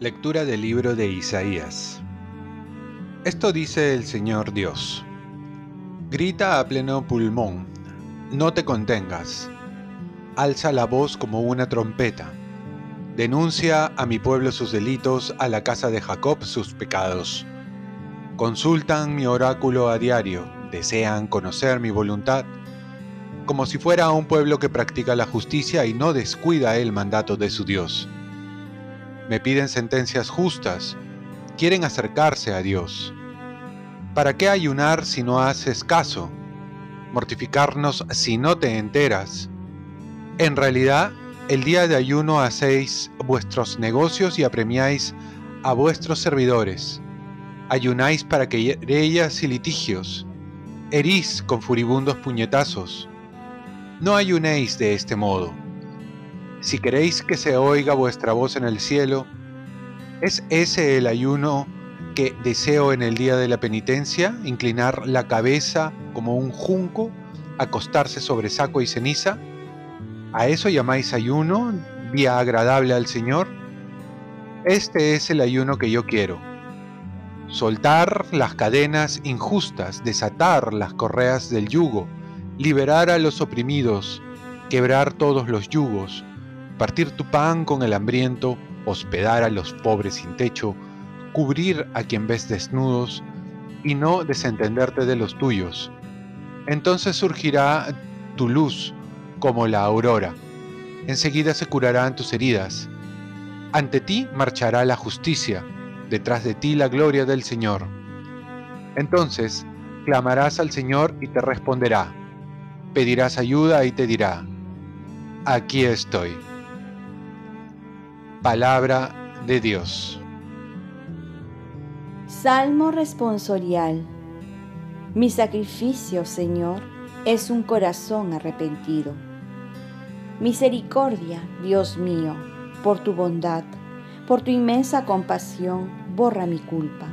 Lectura del libro de Isaías. Esto dice el Señor Dios. Grita a pleno pulmón, no te contengas. Alza la voz como una trompeta. Denuncia a mi pueblo sus delitos, a la casa de Jacob sus pecados. Consultan mi oráculo a diario, desean conocer mi voluntad, como si fuera un pueblo que practica la justicia y no descuida el mandato de su Dios me piden sentencias justas, quieren acercarse a Dios. ¿Para qué ayunar si no haces caso? Mortificarnos si no te enteras. En realidad, el día de ayuno hacéis vuestros negocios y apremiáis a vuestros servidores. Ayunáis para querellas y litigios. Herís con furibundos puñetazos. No ayunéis de este modo si queréis que se oiga vuestra voz en el cielo, ¿es ese el ayuno que deseo en el día de la penitencia? ¿Inclinar la cabeza como un junco, acostarse sobre saco y ceniza? ¿A eso llamáis ayuno, día agradable al Señor? Este es el ayuno que yo quiero. Soltar las cadenas injustas, desatar las correas del yugo, liberar a los oprimidos, quebrar todos los yugos, partir tu pan con el hambriento, hospedar a los pobres sin techo, cubrir a quien ves desnudos y no desentenderte de los tuyos. Entonces surgirá tu luz como la aurora. Enseguida se curarán tus heridas. Ante ti marchará la justicia, detrás de ti la gloria del Señor. Entonces clamarás al Señor y te responderá. Pedirás ayuda y te dirá, aquí estoy. Palabra de Dios. Salmo responsorial. Mi sacrificio, Señor, es un corazón arrepentido. Misericordia, Dios mío, por tu bondad, por tu inmensa compasión, borra mi culpa.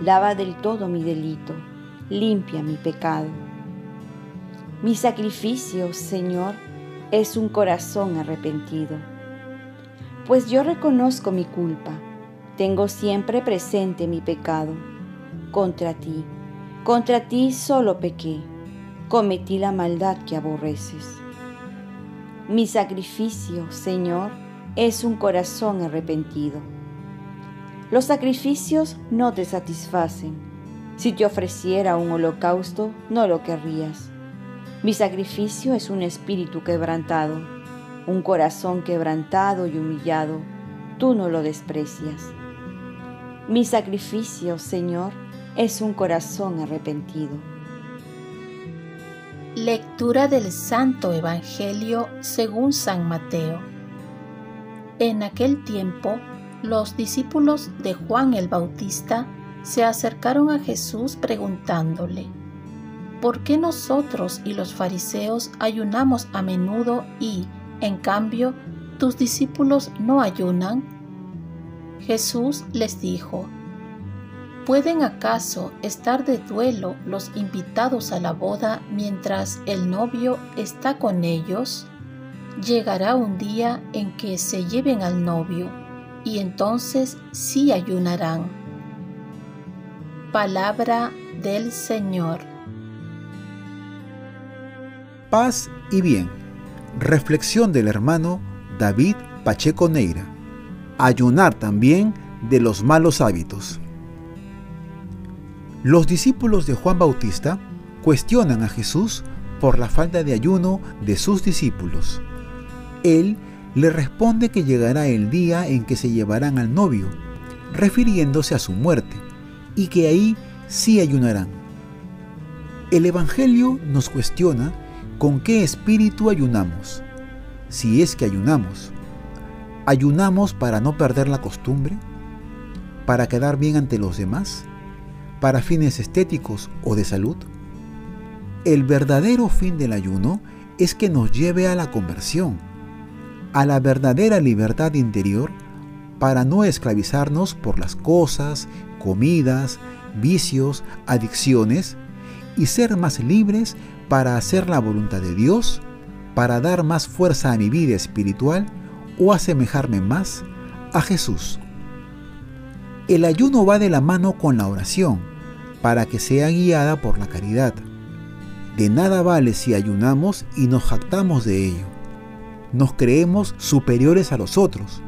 Lava del todo mi delito, limpia mi pecado. Mi sacrificio, Señor, es un corazón arrepentido pues yo reconozco mi culpa, tengo siempre presente mi pecado. Contra ti, contra ti solo pequé, cometí la maldad que aborreces. Mi sacrificio, Señor, es un corazón arrepentido. Los sacrificios no te satisfacen. Si te ofreciera un holocausto, no lo querrías. Mi sacrificio es un espíritu quebrantado un corazón quebrantado y humillado, tú no lo desprecias. Mi sacrificio, Señor, es un corazón arrepentido. Lectura del Santo Evangelio según San Mateo. En aquel tiempo, los discípulos de Juan el Bautista se acercaron a Jesús preguntándole, ¿por qué nosotros y los fariseos ayunamos a menudo y, en cambio, tus discípulos no ayunan. Jesús les dijo, ¿pueden acaso estar de duelo los invitados a la boda mientras el novio está con ellos? Llegará un día en que se lleven al novio, y entonces sí ayunarán. Palabra del Señor. Paz y bien Reflexión del hermano David Pacheco Neira. Ayunar también de los malos hábitos. Los discípulos de Juan Bautista cuestionan a Jesús por la falta de ayuno de sus discípulos. Él le responde que llegará el día en que se llevarán al novio, refiriéndose a su muerte, y que ahí sí ayunarán. El Evangelio nos cuestiona ¿Con qué espíritu ayunamos? Si es que ayunamos. ¿Ayunamos para no perder la costumbre? ¿Para quedar bien ante los demás? ¿Para fines estéticos o de salud? El verdadero fin del ayuno es que nos lleve a la conversión, a la verdadera libertad interior para no esclavizarnos por las cosas, comidas, vicios, adicciones y ser más libres para hacer la voluntad de Dios, para dar más fuerza a mi vida espiritual o asemejarme más a Jesús. El ayuno va de la mano con la oración, para que sea guiada por la caridad. De nada vale si ayunamos y nos jactamos de ello. Nos creemos superiores a los otros,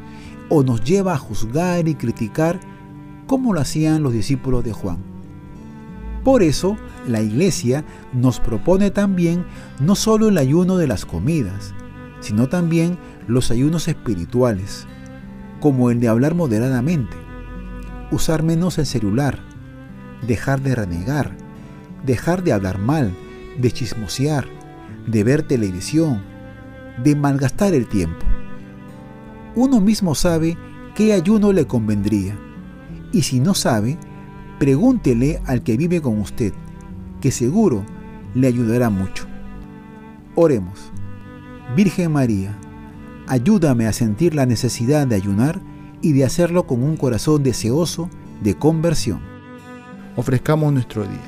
o nos lleva a juzgar y criticar como lo hacían los discípulos de Juan. Por eso, la Iglesia nos propone también no solo el ayuno de las comidas, sino también los ayunos espirituales, como el de hablar moderadamente, usar menos el celular, dejar de renegar, dejar de hablar mal, de chismosear, de ver televisión, de malgastar el tiempo. Uno mismo sabe qué ayuno le convendría, y si no sabe, pregúntele al que vive con usted, que seguro le ayudará mucho. Oremos. Virgen María, ayúdame a sentir la necesidad de ayunar y de hacerlo con un corazón deseoso de conversión. Ofrezcamos nuestro día.